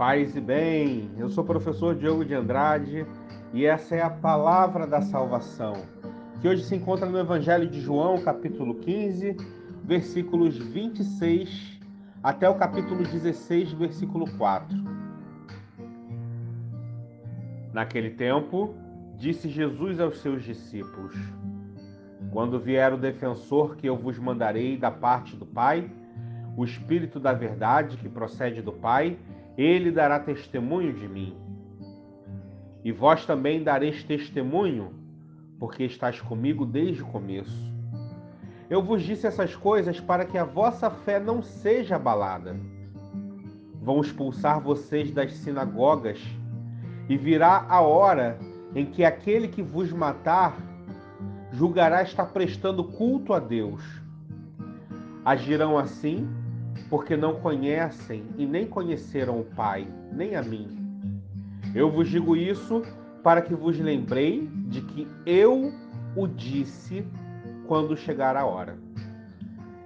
Paz e bem, eu sou o professor Diogo de Andrade e essa é a palavra da salvação, que hoje se encontra no Evangelho de João, capítulo 15, versículos 26 até o capítulo 16, versículo 4. Naquele tempo, disse Jesus aos seus discípulos: Quando vier o defensor que eu vos mandarei da parte do Pai, o Espírito da Verdade que procede do Pai, ele dará testemunho de mim. E vós também dareis testemunho, porque estás comigo desde o começo. Eu vos disse essas coisas para que a vossa fé não seja abalada. Vão expulsar vocês das sinagogas, e virá a hora em que aquele que vos matar julgará estar prestando culto a Deus. Agirão assim porque não conhecem e nem conheceram o Pai, nem a mim. Eu vos digo isso para que vos lembrei de que eu o disse quando chegar a hora.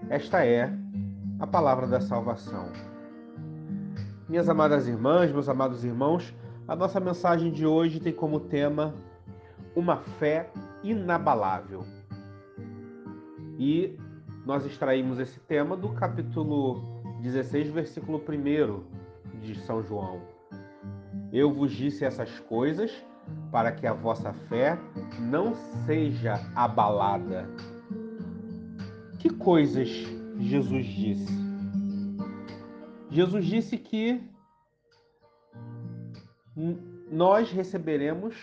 Esta é a palavra da salvação. Minhas amadas irmãs, meus amados irmãos, a nossa mensagem de hoje tem como tema uma fé inabalável. E nós extraímos esse tema do capítulo 16, versículo 1 de São João. Eu vos disse essas coisas para que a vossa fé não seja abalada. Que coisas Jesus disse? Jesus disse que nós receberemos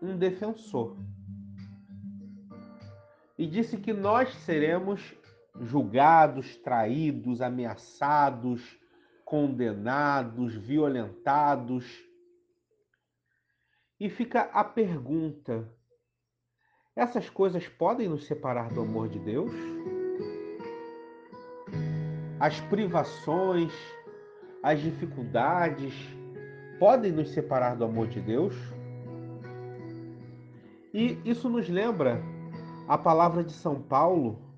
um defensor. E disse que nós seremos julgados, traídos, ameaçados, condenados, violentados. E fica a pergunta: essas coisas podem nos separar do amor de Deus? As privações, as dificuldades podem nos separar do amor de Deus? E isso nos lembra a palavra de São Paulo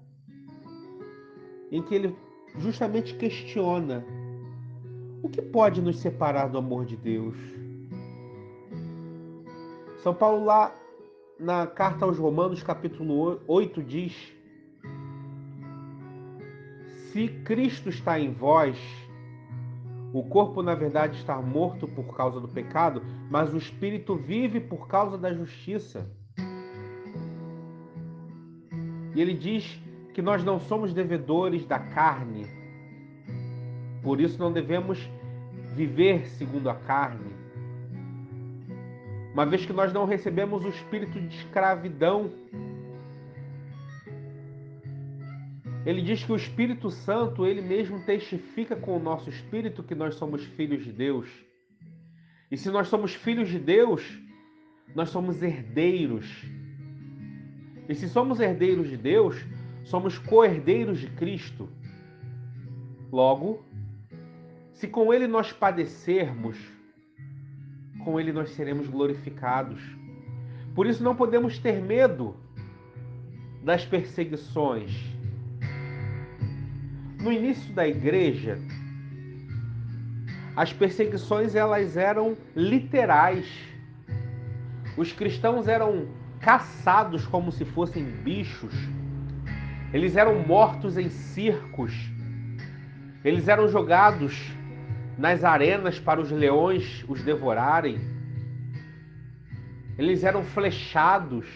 em que ele justamente questiona o que pode nos separar do amor de Deus. São Paulo, lá na carta aos Romanos, capítulo 8, diz: Se Cristo está em vós, o corpo, na verdade, está morto por causa do pecado, mas o espírito vive por causa da justiça. E ele diz que nós não somos devedores da carne. Por isso não devemos viver segundo a carne. Uma vez que nós não recebemos o espírito de escravidão. Ele diz que o Espírito Santo, ele mesmo testifica com o nosso espírito que nós somos filhos de Deus. E se nós somos filhos de Deus, nós somos herdeiros. E se somos herdeiros de Deus, somos co-herdeiros de Cristo. Logo, se com Ele nós padecermos, com Ele nós seremos glorificados. Por isso não podemos ter medo das perseguições. No início da igreja, as perseguições elas eram literais. Os cristãos eram caçados como se fossem bichos eles eram mortos em circos. Eles eram jogados nas arenas para os leões os devorarem. Eles eram flechados,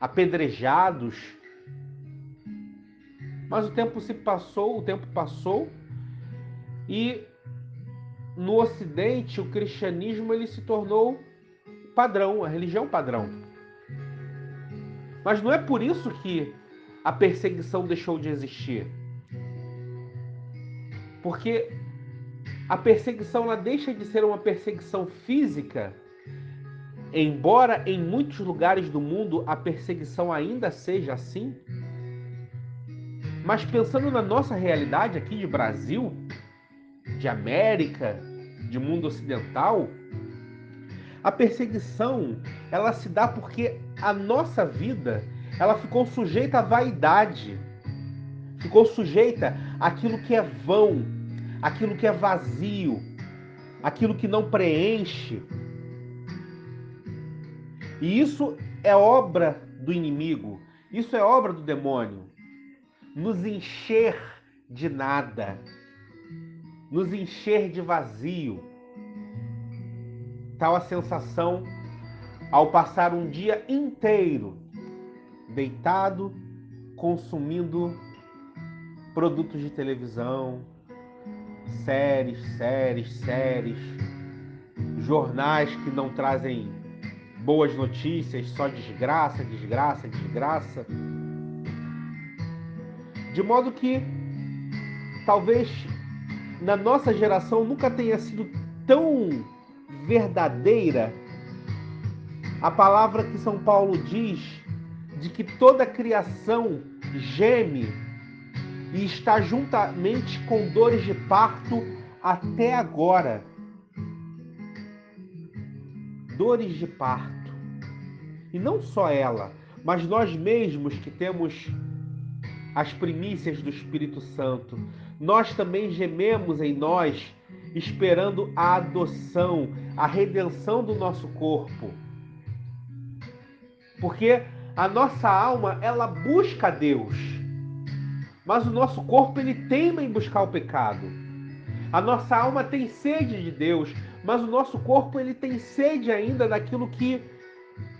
apedrejados. Mas o tempo se passou, o tempo passou e no ocidente o cristianismo ele se tornou padrão, a religião padrão. Mas não é por isso que a perseguição deixou de existir. Porque a perseguição ela deixa de ser uma perseguição física, embora em muitos lugares do mundo a perseguição ainda seja assim. Mas pensando na nossa realidade aqui de Brasil, de América, de mundo ocidental, a perseguição ela se dá porque a nossa vida ela ficou sujeita à vaidade, ficou sujeita àquilo que é vão, aquilo que é vazio, aquilo que não preenche. E isso é obra do inimigo, isso é obra do demônio. Nos encher de nada, nos encher de vazio. Tal a sensação ao passar um dia inteiro deitado, consumindo produtos de televisão, séries, séries, séries, jornais que não trazem boas notícias, só desgraça, desgraça, desgraça. De modo que talvez na nossa geração nunca tenha sido tão verdadeira a palavra que São Paulo diz de que toda criação geme e está juntamente com dores de parto até agora. Dores de parto. E não só ela, mas nós mesmos que temos as primícias do Espírito Santo, nós também gememos em nós, esperando a adoção, a redenção do nosso corpo. Porque a nossa alma, ela busca Deus. Mas o nosso corpo, ele teima em buscar o pecado. A nossa alma tem sede de Deus, mas o nosso corpo, ele tem sede ainda daquilo que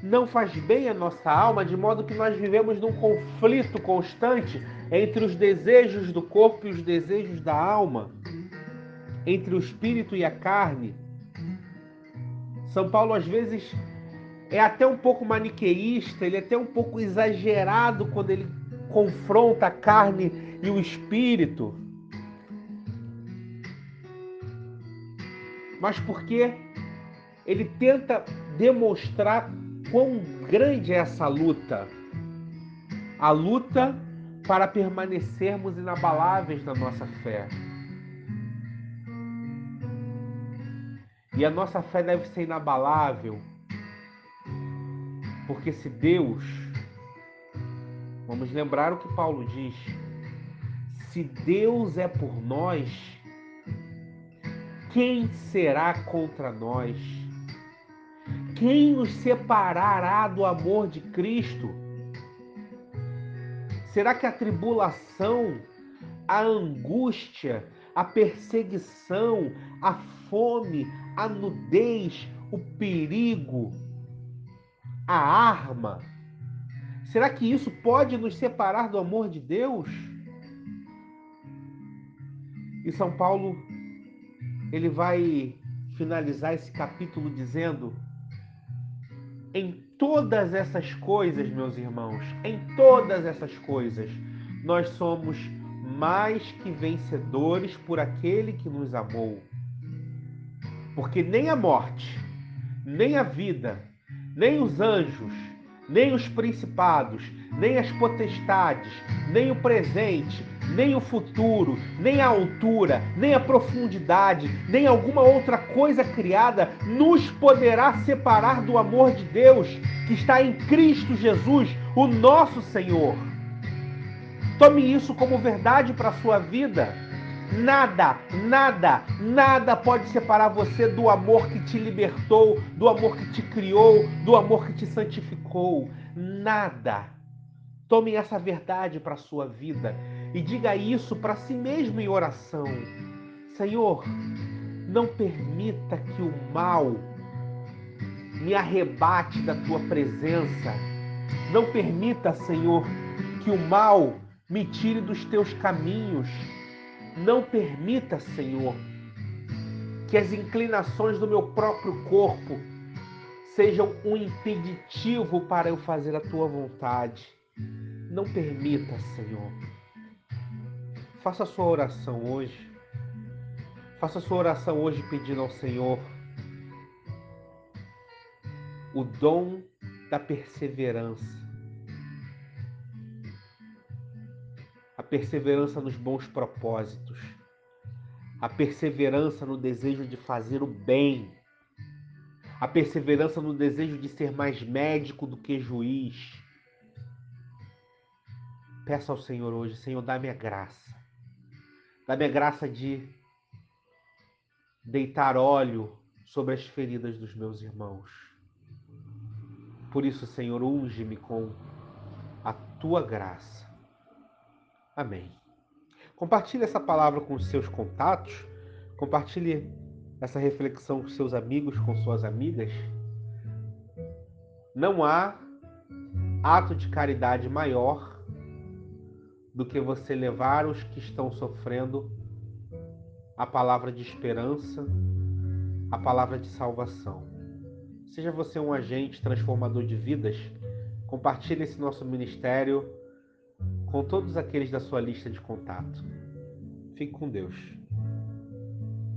não faz bem à nossa alma, de modo que nós vivemos num conflito constante entre os desejos do corpo e os desejos da alma, entre o espírito e a carne. São Paulo às vezes é até um pouco maniqueísta, ele é até um pouco exagerado quando ele confronta a carne e o espírito. Mas porque ele tenta demonstrar quão grande é essa luta. A luta para permanecermos inabaláveis na nossa fé. E a nossa fé deve ser inabalável porque se Deus, vamos lembrar o que Paulo diz, se Deus é por nós, quem será contra nós? Quem nos separará do amor de Cristo? Será que a tribulação, a angústia, a perseguição, a fome, a nudez, o perigo, a arma? Será que isso pode nos separar do amor de Deus? E São Paulo ele vai finalizar esse capítulo dizendo: em todas essas coisas, meus irmãos, em todas essas coisas, nós somos mais que vencedores por aquele que nos amou. Porque nem a morte, nem a vida, nem os anjos, nem os principados, nem as potestades, nem o presente, nem o futuro, nem a altura, nem a profundidade, nem alguma outra coisa criada nos poderá separar do amor de Deus que está em Cristo Jesus, o nosso Senhor. Tome isso como verdade para a sua vida. Nada, nada, nada pode separar você do amor que te libertou, do amor que te criou, do amor que te santificou. Nada. Tome essa verdade para a sua vida e diga isso para si mesmo em oração. Senhor, não permita que o mal me arrebate da tua presença. Não permita, Senhor, que o mal me tire dos teus caminhos. Não permita, Senhor, que as inclinações do meu próprio corpo sejam um impeditivo para eu fazer a tua vontade. Não permita, Senhor. Faça a sua oração hoje. Faça a sua oração hoje pedindo ao Senhor o dom da perseverança perseverança nos bons propósitos, a perseverança no desejo de fazer o bem, a perseverança no desejo de ser mais médico do que juiz. Peça ao Senhor hoje, Senhor, dá-me a graça, dá-me a graça de deitar óleo sobre as feridas dos meus irmãos. Por isso, Senhor, unge-me com a tua graça. Amém. Compartilhe essa palavra com os seus contatos, compartilhe essa reflexão com seus amigos, com suas amigas. Não há ato de caridade maior do que você levar os que estão sofrendo a palavra de esperança, a palavra de salvação. Seja você um agente transformador de vidas, compartilhe esse nosso ministério com todos aqueles da sua lista de contato. Fique com Deus.